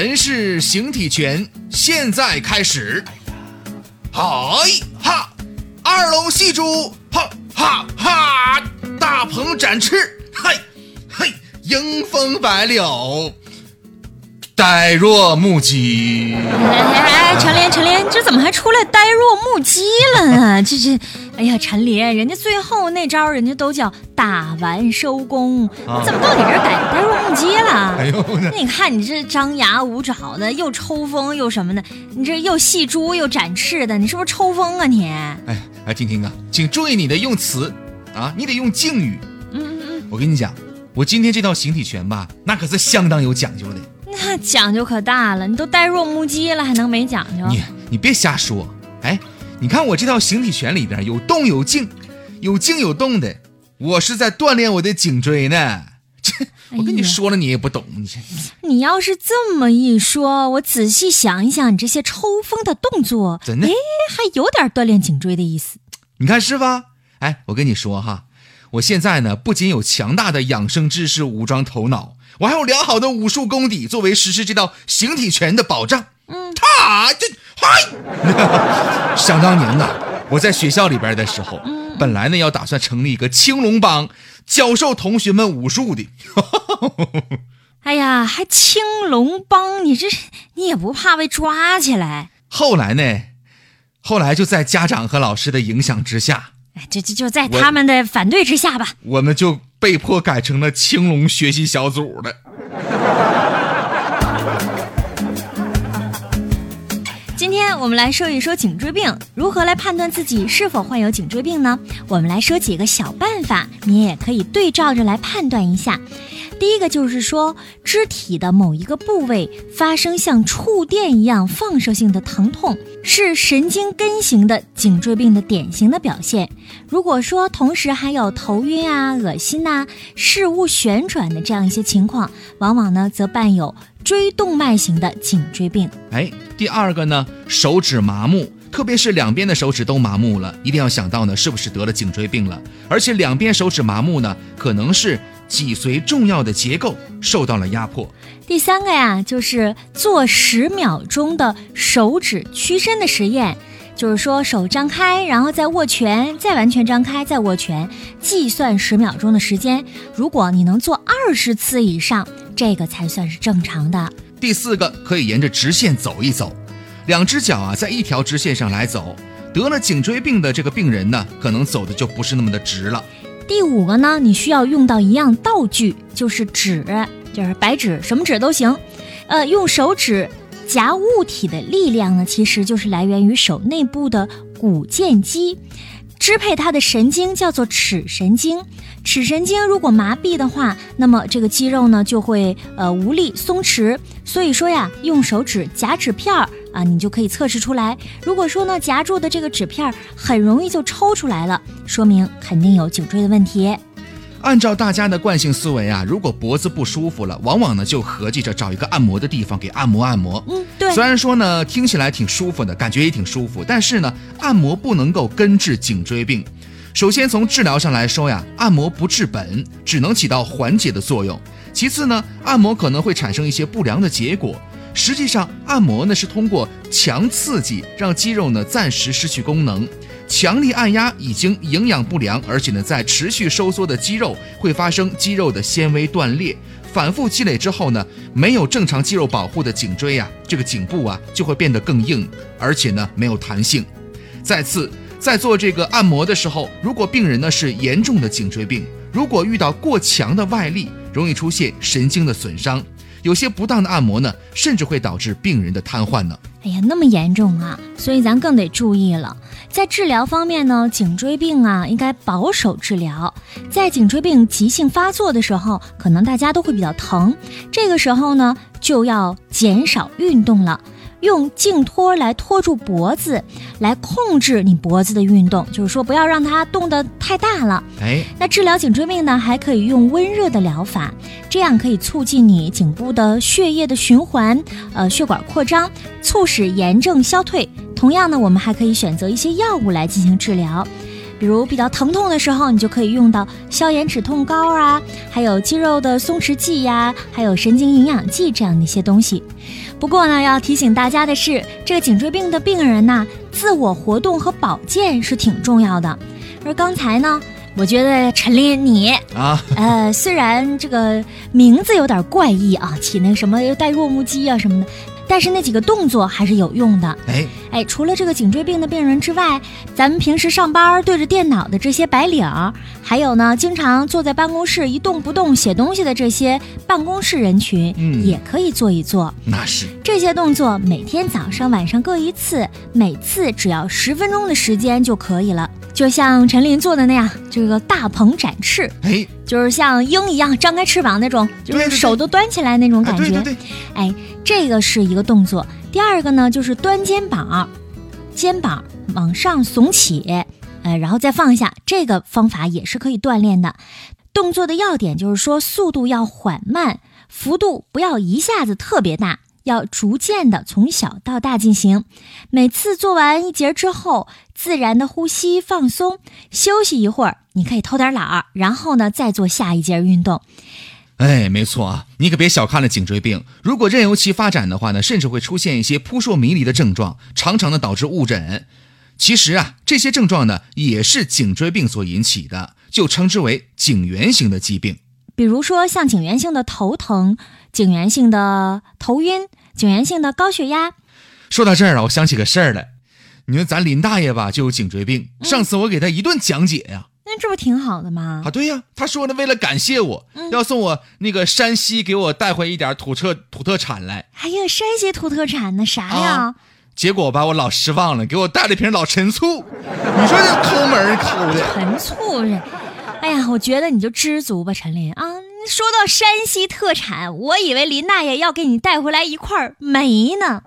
陈氏形体拳现在开始。嗨哈，二龙戏珠，哈哈哈，大鹏展翅，嘿嘿，迎风摆柳，呆若木鸡。哎哎哎，陈琳，陈琳，这怎么还出来呆若木鸡了呢？这这，哎呀，陈琳，人家最后那招人家都叫打完收工，啊怎么到你这儿改呆若木鸡了？哎呦，那你看你这张牙舞爪的，又抽风又什么的，你这又戏珠又展翅的，你是不是抽风啊你？哎哎，婷婷啊，请注意你的用词啊，你得用敬语。嗯嗯嗯，我跟你讲，我今天这套形体拳吧，那可是相当有讲究的。那讲究可大了，你都呆若木鸡了，还能没讲究？你你别瞎说，哎，你看我这套形体拳里边有动有静，有静有动的，我是在锻炼我的颈椎呢。这我跟你说了，你也不懂，你这你要是这么一说，我仔细想一想，你这些抽风的动作，真的哎，还有点锻炼颈椎的意思。你看是吧？哎，我跟你说哈，我现在呢不仅有强大的养生知识武装头脑，我还有良好的武术功底作为实施这套形体拳的保障。嗯，他这嗨，想当年呢，我在学校里边的时候，本来呢要打算成立一个青龙帮，教授同学们武术的。哎呀，还青龙帮，你这你也不怕被抓起来？后来呢，后来就在家长和老师的影响之下，哎，就就就在他们的反对之下吧。我们就被迫改成了青龙学习小组的。我们来说一说颈椎病，如何来判断自己是否患有颈椎病呢？我们来说几个小办法，你也可以对照着来判断一下。第一个就是说，肢体的某一个部位发生像触电一样放射性的疼痛，是神经根型的颈椎病的典型的表现。如果说同时还有头晕啊、恶心呐、事物旋转的这样一些情况，往往呢则伴有椎动脉型的颈椎病。哎，第二个呢，手指麻木，特别是两边的手指都麻木了，一定要想到呢，是不是得了颈椎病了？而且两边手指麻木呢，可能是脊髓重要的结构受到了压迫。第三个呀，就是做十秒钟的手指屈伸的实验，就是说手张开，然后再握拳，再完全张开，再握拳，计算十秒钟的时间。如果你能做二十次以上，这个才算是正常的。第四个，可以沿着直线走一走，两只脚啊在一条直线上来走。得了颈椎病的这个病人呢，可能走的就不是那么的直了。第五个呢，你需要用到一样道具，就是纸，就是白纸，什么纸都行。呃，用手指夹物体的力量呢，其实就是来源于手内部的骨腱肌，支配它的神经叫做尺神经。尺神经如果麻痹的话，那么这个肌肉呢就会呃无力松弛。所以说呀，用手指夹纸片儿啊，你就可以测试出来。如果说呢夹住的这个纸片儿很容易就抽出来了，说明肯定有颈椎的问题。按照大家的惯性思维啊，如果脖子不舒服了，往往呢就合计着找一个按摩的地方给按摩按摩。嗯，对虽然说呢听起来挺舒服的，感觉也挺舒服，但是呢按摩不能够根治颈椎病。首先从治疗上来说呀，按摩不治本，只能起到缓解的作用。其次呢，按摩可能会产生一些不良的结果。实际上，按摩呢是通过强刺激让肌肉呢暂时失去功能。强力按压已经营养不良，而且呢在持续收缩的肌肉会发生肌肉的纤维断裂。反复积累之后呢，没有正常肌肉保护的颈椎呀、这个颈部啊就会变得更硬，而且呢没有弹性。再次，在做这个按摩的时候，如果病人呢是严重的颈椎病，如果遇到过强的外力，容易出现神经的损伤。有些不当的按摩呢，甚至会导致病人的瘫痪呢。哎呀，那么严重啊！所以咱更得注意了。在治疗方面呢，颈椎病啊应该保守治疗。在颈椎病急性发作的时候，可能大家都会比较疼，这个时候呢就要减少运动了。用颈托来托住脖子，来控制你脖子的运动，就是说不要让它动得太大了。哎，那治疗颈椎病呢，还可以用温热的疗法，这样可以促进你颈部的血液的循环，呃，血管扩张，促使炎症消退。同样呢，我们还可以选择一些药物来进行治疗，比如比较疼痛的时候，你就可以用到消炎止痛膏啊，还有肌肉的松弛剂呀，还有神经营养剂这样的一些东西。不过呢，要提醒大家的是，这个颈椎病的病人呐，自我活动和保健是挺重要的。而刚才呢，我觉得陈琳你啊，呃，虽然这个名字有点怪异啊，起那个什么又带弱木鸡啊什么的。但是那几个动作还是有用的。哎哎，除了这个颈椎病的病人之外，咱们平时上班对着电脑的这些白领，还有呢，经常坐在办公室一动不动写东西的这些办公室人群，嗯也可以做一做。那是这些动作每天早上、晚上各一次，每次只要十分钟的时间就可以了。就像陈琳做的那样，这个大鹏展翅，哎，就是像鹰一样张开翅膀那种，就是手都端起来那种啊感觉。对对对，哎，这个是一个动作。第二个呢，就是端肩膀，肩膀往上耸起，呃，然后再放下。这个方法也是可以锻炼的。动作的要点就是说，速度要缓慢，幅度不要一下子特别大，要逐渐的从小到大进行。每次做完一节之后，自然的呼吸放松，休息一会儿，你可以偷点懒儿，然后呢再做下一节运动。哎，没错啊，你可别小看了颈椎病。如果任由其发展的话呢，甚至会出现一些扑朔迷离的症状，常常的导致误诊。其实啊，这些症状呢也是颈椎病所引起的，就称之为颈源型的疾病。比如说像颈源性的头疼、颈源性的头晕、颈源性的高血压。说到这儿啊，我想起个事儿来。你说咱林大爷吧，就有颈椎病。上次我给他一顿讲解呀、那这不挺好的吗？啊，对呀，他说呢，为了感谢我，要送我那个山西给我带回一点土特土特产来。哎呀山西土特产呢，啥呀？啊结果吧，我老失望了，给我带了瓶老陈醋。你说这抠门抠的，陈醋是。哎呀，我觉得你就知足吧，陈林啊。说到山西特产，我以为林大爷要给你带回来一块煤呢。